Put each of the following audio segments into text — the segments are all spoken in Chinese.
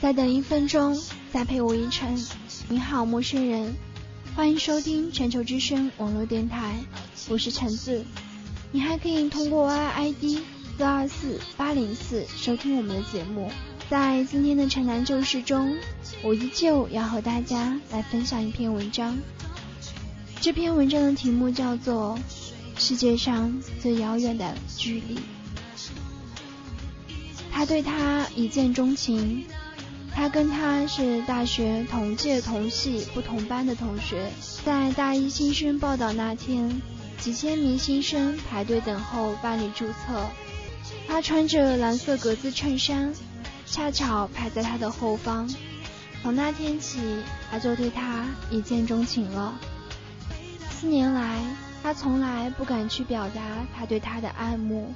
再等一分钟，再陪我一程。你好，陌生人，欢迎收听全球之声网络电台，我是橙子。你还可以通过 Y I D 四二四八零四收听我们的节目。在今天的城南旧事中，我依旧要和大家来分享一篇文章。这篇文章的题目叫做《世界上最遥远的距离》。他对她一见钟情，他跟她是大学同届同系不同班的同学。在大一新生报道那天，几千名新生排队等候办理注册。他穿着蓝色格子衬衫，恰巧排在他的后方。从那天起，他就对他一见钟情了。四年来，他从来不敢去表达他对她的爱慕。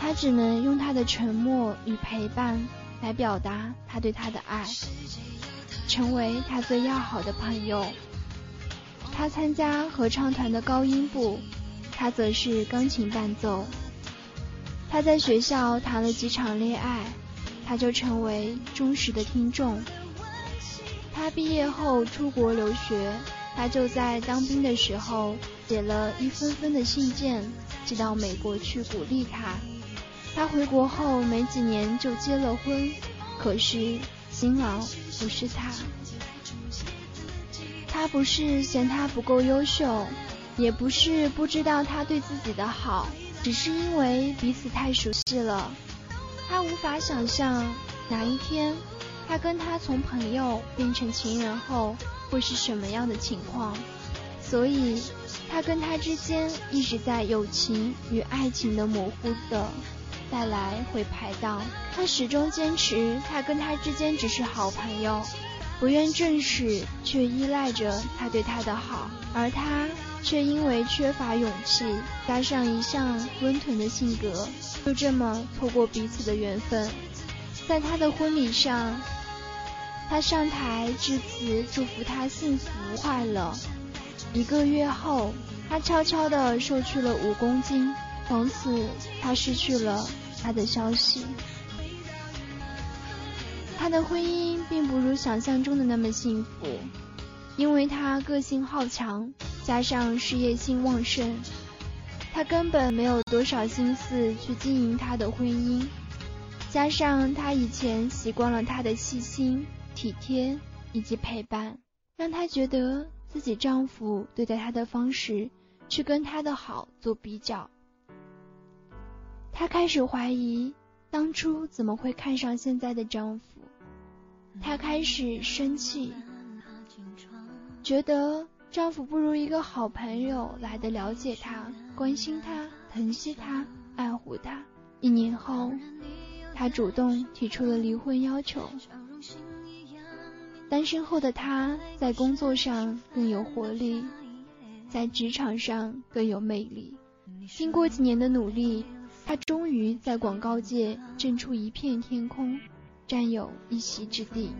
他只能用他的沉默与陪伴来表达他对她的爱，成为他最要好的朋友。他参加合唱团的高音部，他则是钢琴伴奏。他在学校谈了几场恋爱，他就成为忠实的听众。他毕业后出国留学，他就在当兵的时候写了一封封的信件寄到美国去鼓励他。他回国后没几年就结了婚，可是新郎不是他。他不是嫌他不够优秀，也不是不知道他对自己的好，只是因为彼此太熟悉了。他无法想象哪一天他跟他从朋友变成情人后会是什么样的情况，所以他跟他之间一直在友情与爱情的模糊的。再来回排档，他始终坚持，他跟他之间只是好朋友，不愿正视，却依赖着他对他的好，而他却因为缺乏勇气，加上一向温吞的性格，就这么错过彼此的缘分。在他的婚礼上，他上台致辞，祝福他幸福快乐。一个月后，他悄悄地瘦去了五公斤，从此他失去了。他的消息，他的婚姻并不如想象中的那么幸福，因为他个性好强，加上事业心旺盛，他根本没有多少心思去经营他的婚姻，加上他以前习惯了他的细心、体贴以及陪伴，让他觉得自己丈夫对待他的方式去跟他的好做比较。她开始怀疑当初怎么会看上现在的丈夫，她开始生气，觉得丈夫不如一个好朋友来的了解她、关心她、疼惜她、爱护她。一年后，她主动提出了离婚要求。单身后的她在工作上更有活力，在职场上更有魅力。经过几年的努力。他终于在广告界挣出一片天空，占有一席之地。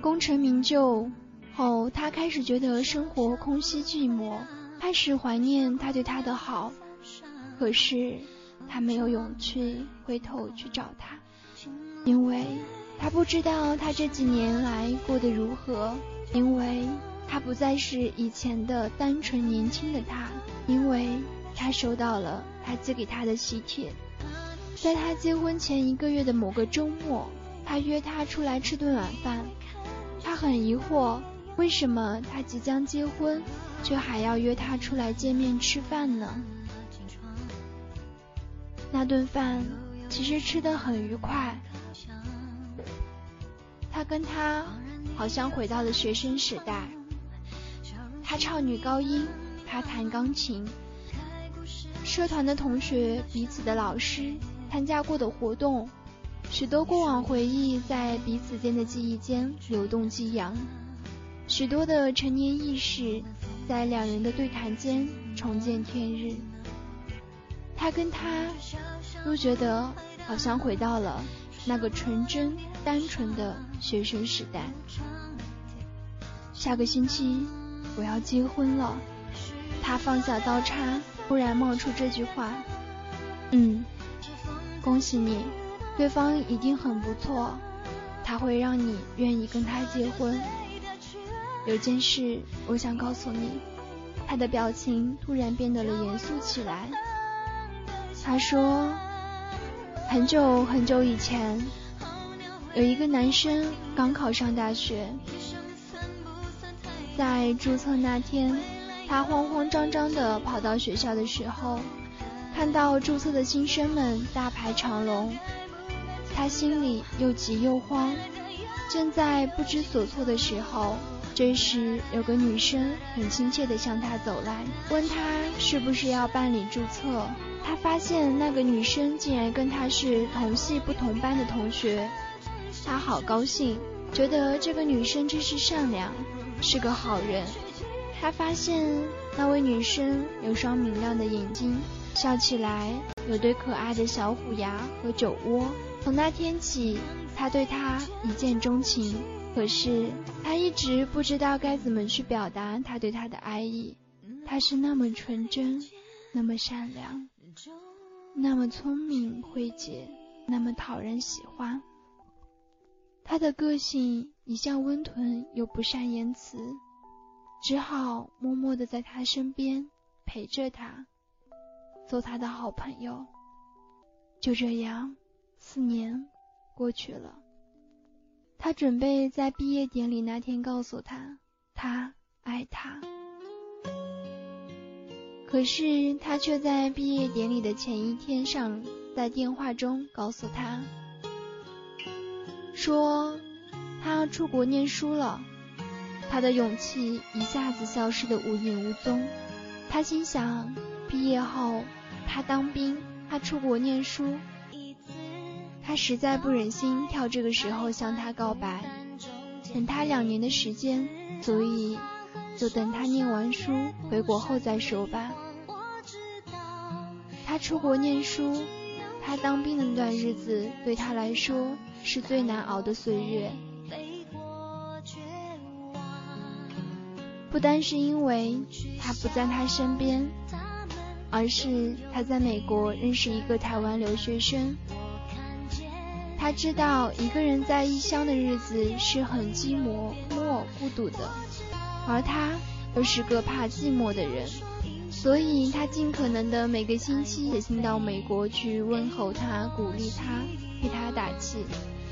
功成名就后，他开始觉得生活空虚寂寞，开始怀念他对他的好。可是他没有勇气回头去找他，因为他不知道他这几年来过得如何，因为他不再是以前的单纯年轻的他，因为。他收到了他寄给他的喜帖，在他结婚前一个月的某个周末，他约她出来吃顿晚饭。他很疑惑，为什么他即将结婚，却还要约她出来见面吃饭呢？那顿饭其实吃得很愉快，他跟他好像回到了学生时代。他唱女高音，他弹钢琴。社团的同学，彼此的老师，参加过的活动，许多过往回忆在彼此间的记忆间流动激扬，许多的陈年轶事在两人的对谈间重见天日。他跟他都觉得好像回到了那个纯真单纯的学生时代。下个星期我要结婚了，他放下刀叉。突然冒出这句话，嗯，恭喜你，对方一定很不错。他会让你愿意跟他结婚。有件事我想告诉你。他的表情突然变得了严肃起来。他说：“很久很久以前，有一个男生刚考上大学，在注册那天，他慌慌张张地跑到学校的时候，看到注册的新生们大排长龙，他心里又急又慌，正在不知所措的时候。”这时，有个女生很亲切地向他走来，问他是不是要办理注册。他发现那个女生竟然跟他是同系不同班的同学，他好高兴，觉得这个女生真是善良，是个好人。他发现那位女生有双明亮的眼睛，笑起来有对可爱的小虎牙和酒窝。从那天起，他对她一见钟情。可是他一直不知道该怎么去表达他对她的爱意。她是那么纯真，那么善良，那么聪明慧解，那么讨人喜欢。他的个性一向温吞又不善言辞，只好默默的在他身边陪着他，做他的好朋友。就这样，四年过去了。他准备在毕业典礼那天告诉他，他爱他。可是他却在毕业典礼的前一天上，在电话中告诉他，说他要出国念书了。他的勇气一下子消失得无影无踪。他心想，毕业后他当兵，他出国念书。他实在不忍心挑这个时候向他告白，等他两年的时间，所以就等他念完书回国后再说吧。他出国念书，他当兵的那段日子对他来说是最难熬的岁月，不单是因为他不在他身边，而是他在美国认识一个台湾留学生。他知道一个人在异乡的日子是很寂寞、寞、孤独的，而他又是个怕寂寞的人，所以他尽可能的每个星期写信到美国去问候他、鼓励他、替他打气。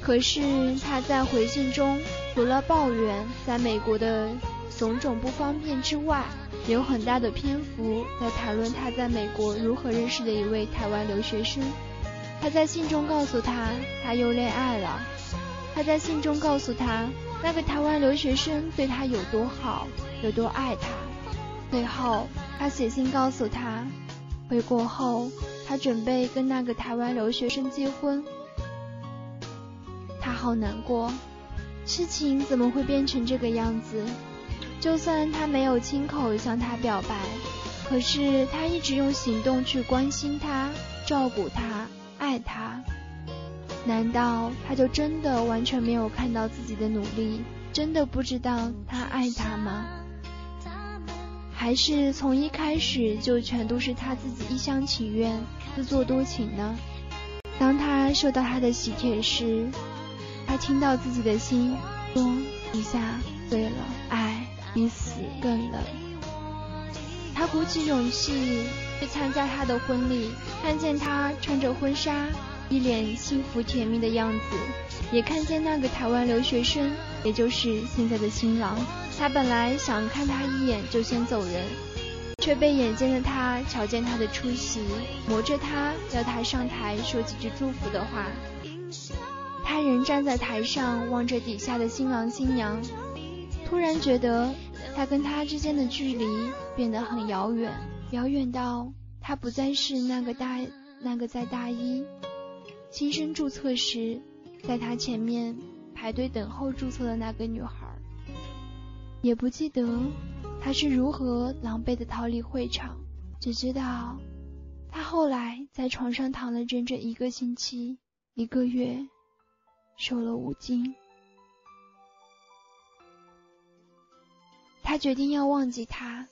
可是他在回信中除了抱怨在美国的种种不方便之外，有很大的篇幅在谈论他在美国如何认识的一位台湾留学生。他在信中告诉他，他又恋爱了。他在信中告诉他，那个台湾留学生对他有多好，有多爱他。最后，他写信告诉他，回国后他准备跟那个台湾留学生结婚。他好难过，事情怎么会变成这个样子？就算他没有亲口向他表白，可是他一直用行动去关心他，照顾他。爱他，难道他就真的完全没有看到自己的努力，真的不知道他爱他吗？还是从一开始就全都是他自己一厢情愿、自作多情呢？当他收到他的喜帖时，他听到自己的心咚一下碎了，爱比死更冷。他鼓起勇气。去参加他的婚礼，看见他穿着婚纱，一脸幸福甜蜜的样子，也看见那个台湾留学生，也就是现在的新郎。他本来想看他一眼就先走人，却被眼尖的他瞧见他的出席，磨着他要他上台说几句祝福的话。他仍站在台上望着底下的新郎新娘，突然觉得他跟他之间的距离变得很遥远。遥远到他不再是那个大那个在大一新生注册时，在他前面排队等候注册的那个女孩，也不记得他是如何狼狈的逃离会场，只知道他后来在床上躺了整整一个星期，一个月，瘦了五斤。他决定要忘记他。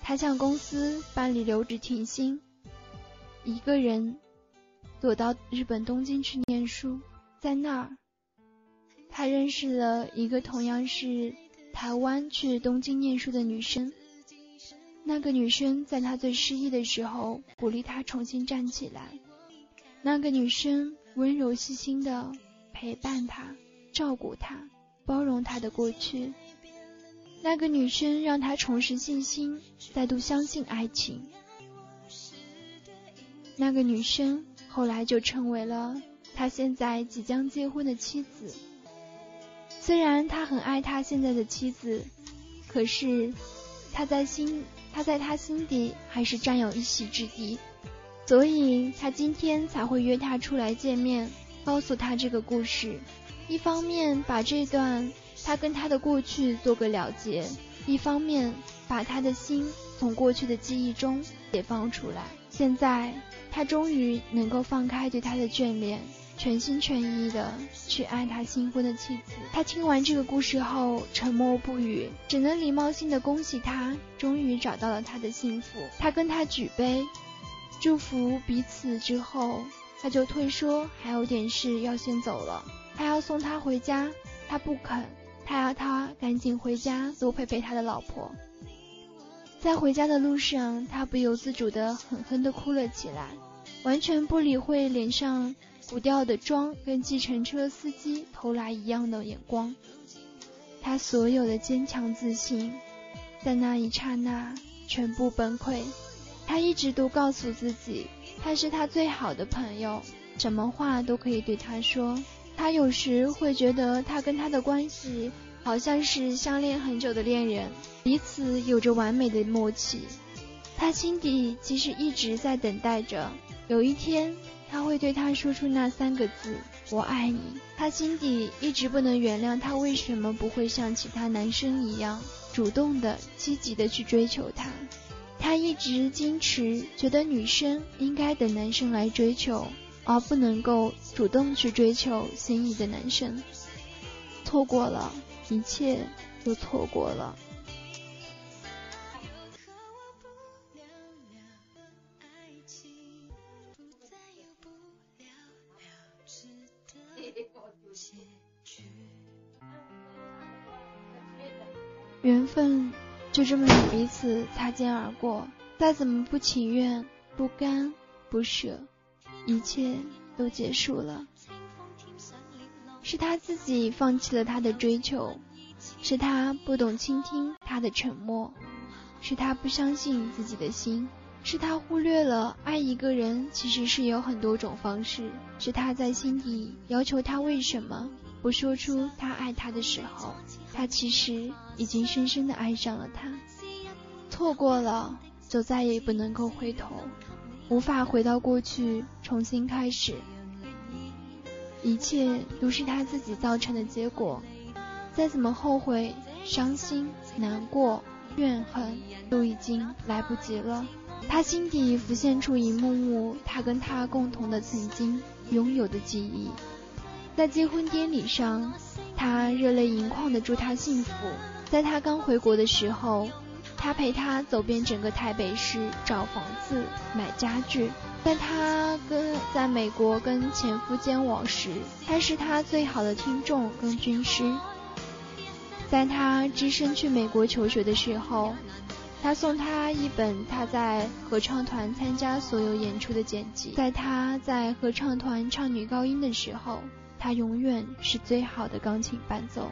他向公司办理留职停薪，一个人躲到日本东京去念书。在那儿，他认识了一个同样是台湾去东京念书的女生。那个女生在他最失意的时候，鼓励他重新站起来。那个女生温柔细心的陪伴他，照顾他，包容他的过去。那个女生让他重拾信心，再度相信爱情。那个女生后来就成为了他现在即将结婚的妻子。虽然他很爱他现在的妻子，可是他在心。他在他心底还是占有一席之地，所以他今天才会约他出来见面，告诉他这个故事。一方面把这段他跟他的过去做个了结，一方面把他的心从过去的记忆中解放出来。现在他终于能够放开对他的眷恋。全心全意的去爱他新婚的妻子。他听完这个故事后沉默不语，只能礼貌性的恭喜他终于找到了他的幸福。他跟他举杯，祝福彼此之后，他就推说还有点事要先走了，他要送他回家。他不肯，他要他赶紧回家多陪陪他的老婆。在回家的路上，他不由自主的狠狠的哭了起来，完全不理会脸上。古调的妆跟计程车司机投来一样的眼光，他所有的坚强自信，在那一刹那全部崩溃。他一直都告诉自己，他是他最好的朋友，什么话都可以对他说。他有时会觉得他跟他的关系好像是相恋很久的恋人，彼此有着完美的默契。他心底其实一直在等待着有一天。他会对他说出那三个字“我爱你”。他心底一直不能原谅他为什么不会像其他男生一样主动的、积极的去追求他。他一直矜持，觉得女生应该等男生来追求，而不能够主动去追求心仪的男生。错过了，一切都错过了。缘分就这么与彼此擦肩而过，再怎么不情愿、不甘、不舍，一切都结束了。是他自己放弃了他的追求，是他不懂倾听他的沉默，是他不相信自己的心，是他忽略了爱一个人其实是有很多种方式，是他在心底要求他为什么。不说出他爱他的时候，他其实已经深深的爱上了他。错过了，就再也不能够回头，无法回到过去重新开始。一切都是他自己造成的结果，再怎么后悔、伤心、难过、怨恨，都已经来不及了。他心底浮现出一幕幕他跟他共同的曾经拥有的记忆。在结婚典礼上，他热泪盈眶的祝他幸福。在他刚回国的时候，他陪她走遍整个台北市找房子、买家具。在他跟在美国跟前夫交往时，他是他最好的听众跟军师。在他只身去美国求学的时候，他送他一本他在合唱团参加所有演出的剪辑。在他在合唱团唱女高音的时候。他永远是最好的钢琴伴奏。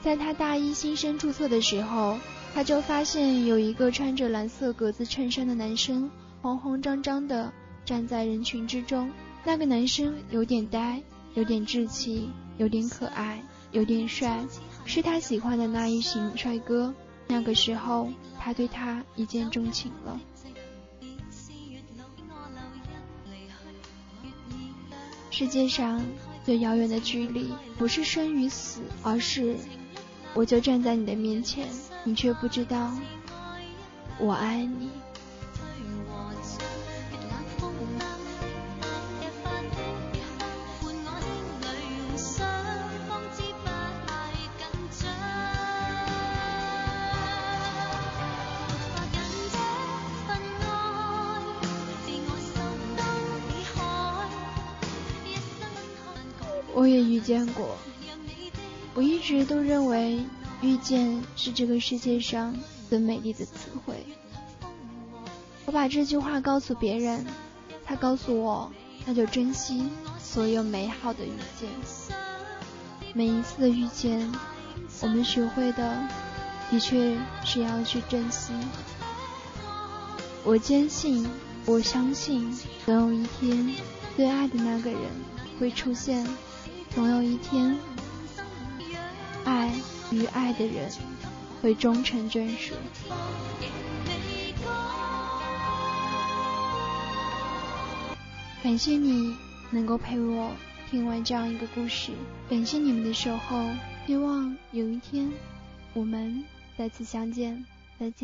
在他大一新生注册的时候，他就发现有一个穿着蓝色格子衬衫的男生慌慌张张的站在人群之中。那个男生有点呆，有点稚气，有点可爱，有点帅，是他喜欢的那一型帅哥。那个时候，他对他一见钟情了。世界上。最遥远的距离，不是生与死，而是我就站在你的面前，你却不知道我爱你。我也遇见过，我一直都认为遇见是这个世界上最美丽的词汇。我把这句话告诉别人，他告诉我，那就珍惜所有美好的遇见。每一次的遇见，我们学会的的确是要去珍惜。我坚信，我相信，总有一天，最爱的那个人会出现；总有一天，与爱的人会终成眷属。感谢你能够陪我听完这样一个故事，感谢你们的守候，希望有一天我们再次相见。